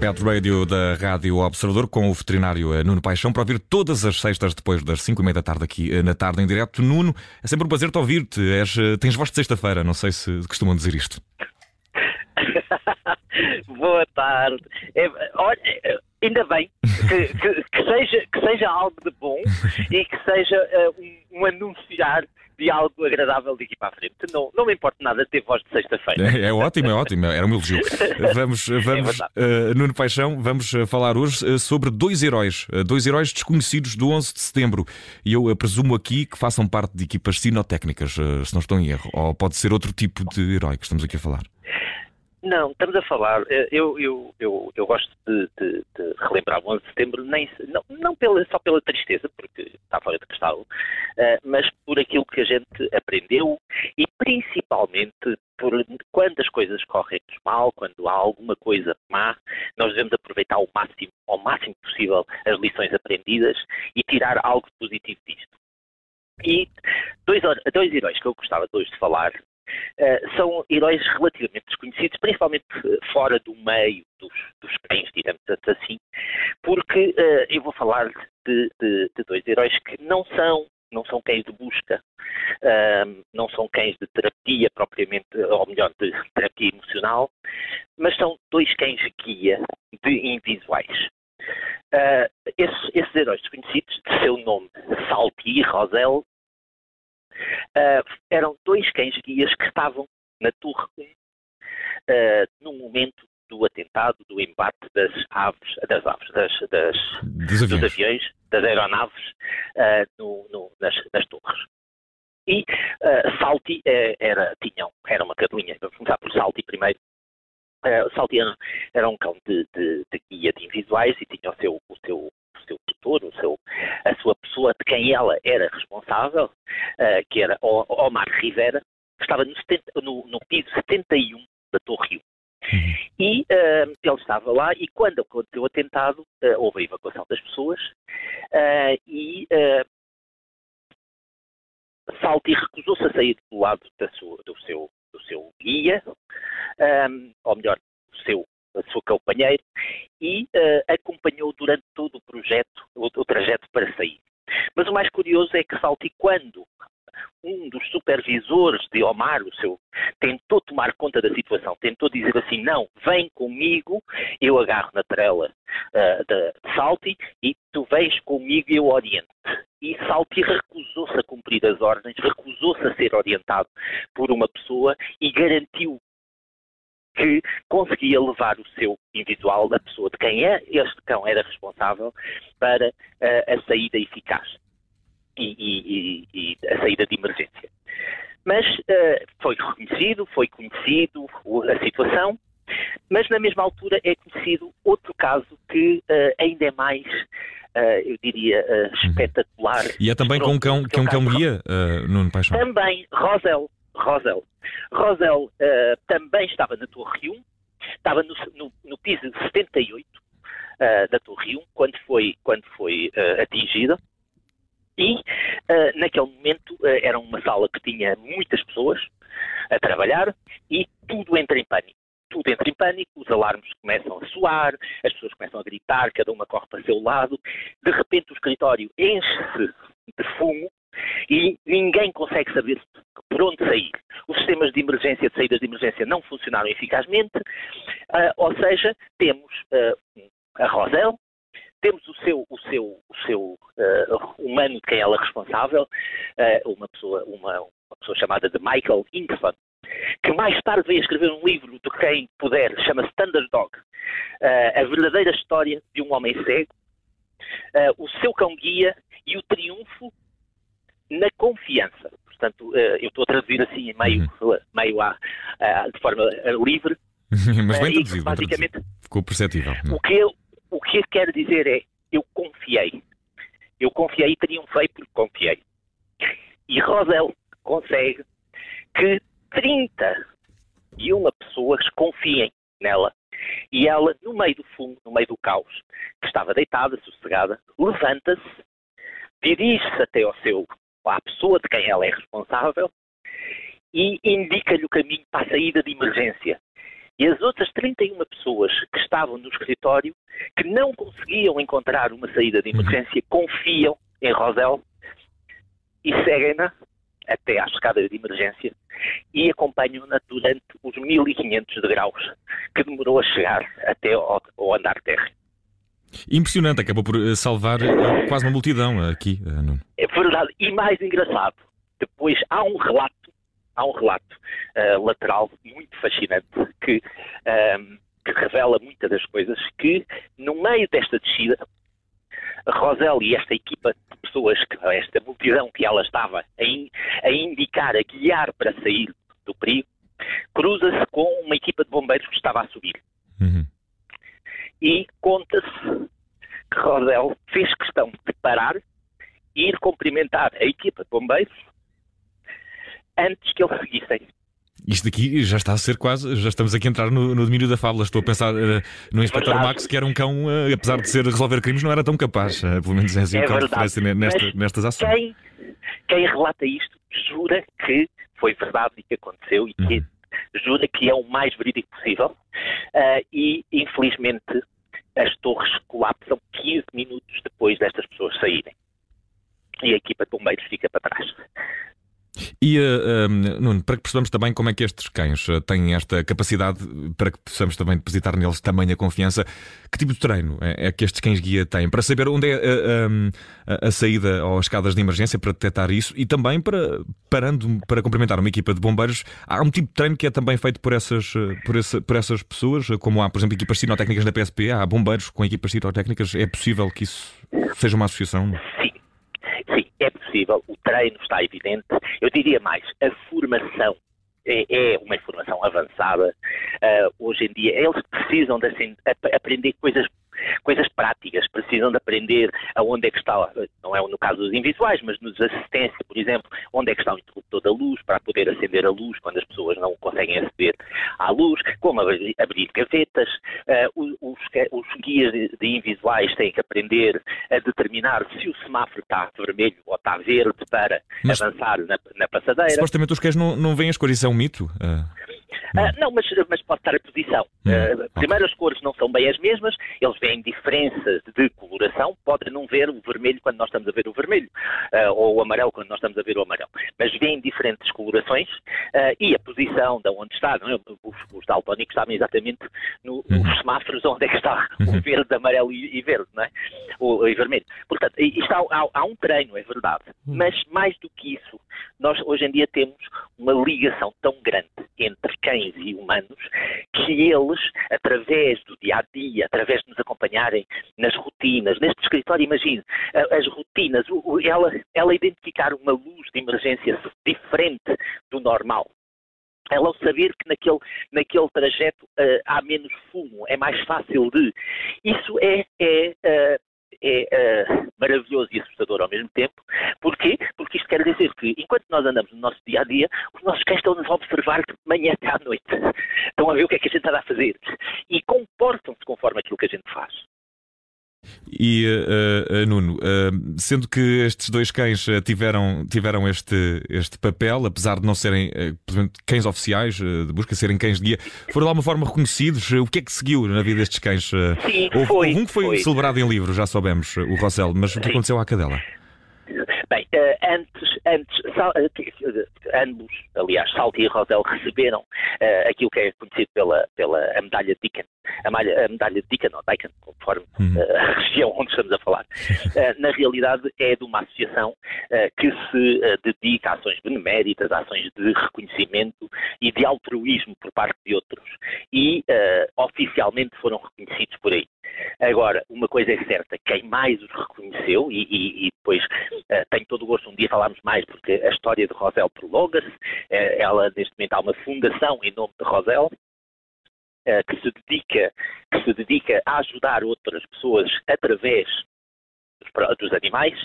Pet Radio da Rádio Observador com o veterinário eh, Nuno Paixão para ouvir todas as sextas depois das 5 e meia da tarde aqui eh, na tarde em direto. Nuno, é sempre um prazer te ouvir-te. Eh, tens voz de sexta-feira, não sei se costumam dizer isto. Boa tarde. É, olha, ainda bem que, que, que, seja, que seja algo de bom e que seja uh, um, um anunciar de algo agradável daqui para a frente. Não, não me importa nada ter voz de sexta-feira. É, é, ótimo, é ótimo, era um elogio. Vamos, vamos é uh, Nuno Paixão, vamos eh, falar hoje uh, sobre dois heróis, dois heróis desconhecidos do 11 de setembro. E eu presumo aqui que façam parte de equipas sinotécnicas, se não estou em erro. Ou pode ser outro tipo de herói que estamos aqui a falar. Não, estamos a falar. Eh, eu, eu, eu, eu gosto de, de, de, relembrar o 11 de setembro, nem, não, não pela, só pela tristeza, porque está fora de questão, uh, mas por aquilo que a gente aprendeu e principalmente por quando as coisas correm mal, quando há alguma coisa má, nós devemos aproveitar ao máximo, ao máximo possível as lições aprendidas e tirar algo positivo disto. E dois, dois heróis que eu gostava de hoje de falar uh, são heróis relativamente desconhecidos, principalmente eh, fora do meio dos, dos cães, digamos assim, porque uh, eu vou falar de, de, de, dois heróis que não são não são cães de busca, uh, não são cães de terapia propriamente, ou melhor, de terapia emocional, mas são dois cães guia de invisuais. Uh, esses, esses, heróis desconhecidos, de seu nome Salti e Rosel, uh, eram dois cães-guias que estavam na Torre 1 uh, ah, no momento do atentado, do embate das aves, das aves, das, das dos, aviões. dos, aviões. das aeronaves uh, no, no, nas, nas, torres. E uh, Salti era, tinham, era uma cadelinha, vamos começar por Salti primeiro. Uh, Salti era, era um cão de, de, de, guia de invisuais e tinha o seu, o seu seu tutor, o seu, a sua pessoa de quem ela era responsável, uh, que era Omar Rivera, que estava no, 70, no, no piso 71 da Torre Rio. Uhum. E uh, ele estava lá e quando aconteceu o atentado, uh, houve a evacuação das pessoas e Salti recusou-se a sair do lado sua, do, seu, do seu guia, um, ou melhor, do seu a sua companheira, e uh, acompanhou durante todo o projeto, trajeto para sair. Mas o mais curioso é que Salti, quando um dos supervisores de Omar, o seu, tentou tomar conta da situação, tentou dizer assim, não, vem comigo, eu agarro na trela uh, de Salti e tu vens comigo e eu oriento. E Salti recusou-se a cumprir as ordens, recusou-se a ser orientado por uma pessoa e garantiu que conseguia levar o seu individual, da pessoa de quem é, este cão era responsável, para uh, a saída eficaz e, e, e, a saída de emergência. Mas uh, foi reconhecido, foi conhecido a situação, mas na mesma altura é conhecido outro caso que uh, ainda é mais Uh, eu diria, uh, espetacular. E é também com um cão, que é um cão guia, uh, Nuno Paixão? Também, Rosel. Rosel. Rosel uh, também estava na Torre 1, estava no, no, no piso 78 uh, da Torre 1, quando foi, quando foi uh, atingida. E naquele momento era uma sala que tinha muitas pessoas a trabalhar e tudo entra em pânico tudo entra em pânico, os alarmes começam a soar, as pessoas começam a gritar, cada uma corre para o seu lado, de repente o escritório enche-se de fumo e ninguém consegue saber por onde sair. Os sistemas de emergência, de saídas de emergência, não funcionaram eficazmente, uh, ou seja, temos uh, a Rosel, temos o seu, o seu, o seu uh, humano de quem ela é responsável, uma, pessoa, uma, uma pessoa chamada de Michael Inkson, que mais tarde veio escrever um livro de quem puder, chama-se Thunderdog, a verdadeira história de um homem cego, o seu cão-guia e o triunfo na confiança. Eh, eu estou a traduzir assim meio, uhum. meio à, de forma eh, livre. Mas bem eh, traduzido, basicamente, traduzido. ficou perceptível. O que, eu, o que eu quero dizer é, eu confiei. Eu confiei e triunfei porque confiei. E Rosel consegue que 31 pessoas confiem nela. E ela, no meio do fumo, no meio do caos, que estava deitada, sossegada, levanta-se, dirige-se até ao seu à pessoa de quem ela é responsável e indica-lhe o caminho para a saída de emergência. E as outras 31 pessoas que estavam no escritório, que não conseguiam encontrar uma saída de emergência, confiam em Rosel e seguem-na até à escada de emergência e acompanham-na durante os 1500 degraus que demorou a chegar até ao, ao andar terra. Impressionante, acabou por eh, salvar eh, quase uma multidão aqui, eh, Nuno. É verdade, e mais engraçado, depois há um relato, há um relato uh, lateral muito fascinante que, uh, que revela muitas das coisas que no meio desta descida Rosel e esta equipa de pessoas, esta multidão que ela estava a, in, a indicar, a guiar para sair do perigo, cruza-se com uma equipa de bombeiros que estava a subir. Uhum. E conta-se que Rosel fez questão de parar e ir cumprimentar a equipa de bombeiros antes que eles seguissem. Isto aqui já está a ser quase, já estamos aqui a entrar no, no domínio da fábula. Estou a pensar uh, no Inspector. Max, que era um cão, uh, apesar de ser resolver crimes, não era tão capaz. Uh, pelo menos é assim é o que nesta, nestas ações. Quem, quem, relata isto jura que foi verdade e que aconteceu e que uhum. Jura que é o mais verídico possível. e, infelizmente, as torres colapsam 15 minutos depois destas pessoas saírem. E a equipa de bombeiros fica para trás. E, uh, Nuno, para que percebamos também como é que estes cães uh, têm esta capacidade, para que possamos também depositar neles tamanha confiança, que tipo de treino é, é que estes cães guia têm? Para saber onde é uh, a, a saída ou as escadas de emergência para detectar isso e também para, parando para complementar uma equipa de bombeiros, há um tipo de treino que é também feito por essas, por, essa, por essas pessoas, como há, por exemplo, equipas citotécnicas na PSP, há bombeiros com equipas citotécnicas, é possível que isso seja uma associação? Sim, possível, o treino está evidente. Eu diria mais, a formação é, é uma informação avançada. Uh, hoje em dia, eles precisam de assim, aprender coisas coisas práticas, precisam de aprender aonde é que está, não é no caso dos invisuais, mas nos assistência, por exemplo, onde é que está o interruptor da luz para poder acender a luz quando as pessoas não conseguem aceder à luz, como abrir, abrir gavetas, uh, os, os, guias de, de, invisuais têm que aprender a determinar se o semáforo está vermelho ou está verde para mas, avançar na, na, passadeira. Supostamente os cães não, não veem as cores, isso é um mito? Uh... Uh, não, mas, mas pode estar a posição. Uh, primeiro, as cores não são bem as mesmas, eles veem diferenças de coloração, podem não ver o vermelho quando nós estamos a ver o vermelho, uh, ou o amarelo quando nós estamos a ver o amarelo, mas veem diferentes colorações e a posição de onde está. É? Os, os daltónicos sabem exatamente no, nos uhum. semáforos onde é que está o uhum. verde, amarelo e, e verde, não é? O, e vermelho. Portanto, isto há, há, há um treino, é verdade, uhum. mas mais do que isso, nós hoje em dia temos uma ligação tão grande entre cães e humanos que eles, através do dia a dia, através de nos acompanharem nas rotinas, neste escritório, imagine, as rotinas, ela, ela identificar uma luz de emergência diferente do normal, ela ao saber que naquele, naquele trajeto uh, há menos fumo, é mais fácil de. Isso é, é uh, é uh, maravilhoso e assustador ao mesmo tempo. Porquê? Porque isto quer dizer que, enquanto nós andamos no nosso dia a dia, os nossos cães estão-nos a observar de manhã até à noite. Estão a ver o que é que a gente está a fazer. E comportam-se conforme aquilo que a gente faz. E uh, uh, Nuno, uh, sendo que estes dois cães tiveram, tiveram este, este papel, apesar de não serem cães oficiais de busca, serem cães de guia, foram de alguma forma reconhecidos? O que é que seguiu na vida destes cães? Sim, houve, foi, houve um que foi, foi, celebrado em livro, já soubemos, o Rossel, mas o que aconteceu à cadela? Bem, antes, antes ambos, aliás, Salti e Rosel, receberam aquilo que é conhecido pela, pela a medalha Deacon a, malha, a medalha de Deacon, ou Deacon, conforme uhum. uh, a região onde estamos a falar, uh, na realidade é de uma associação uh, que se dedica a ações beneméritas, a ações de reconhecimento e de altruísmo por parte de outros. E oficialmente foram reconhecidos por aí. Agora, uma coisa é certa, quem mais os reconheceu, e, e, e depois uh, tenho todo o gosto um dia falarmos mais, porque a história de Rosel prolonga-se, uh, ela neste momento há uma fundação em nome de Rosel, uh, que, se dedica, que se dedica a ajudar outras pessoas através dos, animais.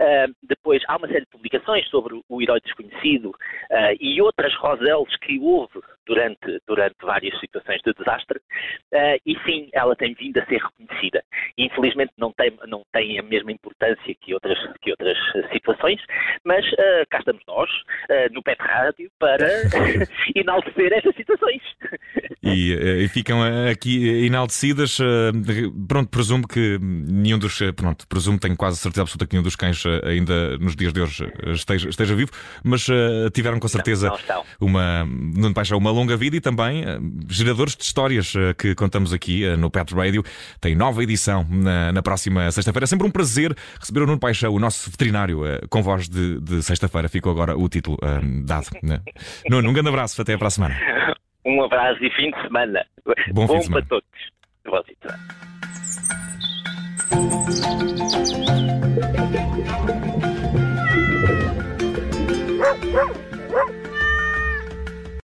Uh, depois há uma série de publicações sobre o herói desconhecido uh, e outras Roselles que houve durante, durante várias situações de desastre, uh, e sim, ela tem vindo a ser reconhecida. Infelizmente não tem, não tem a mesma importância que outras, que outras situações, mas cá estamos nós, no Pet Rádio, para enaltecer essas situações. E, e, ficam aqui enaltecidas. Pronto, presumo que nenhum dos. Pronto, presumo, tenho quase certeza absoluta que nenhum dos cães ainda nos dias de hoje esteja, esteja vivo, mas tiveram com certeza não, não uma, não uma longa vida e também geradores de histórias que contamos aqui no Pet Radio. Tem nova edição na, na próxima sexta-feira. É sempre um prazer receber o Nuno Paixão, o nosso veterinário, com voz de, de sexta-feira. Ficou agora o título dado. Né? Nuno, um grande abraço. Até para a semana. Um abraço e fim de semana. Bom, Bom fim de semana. para todos. Bom fim de semana.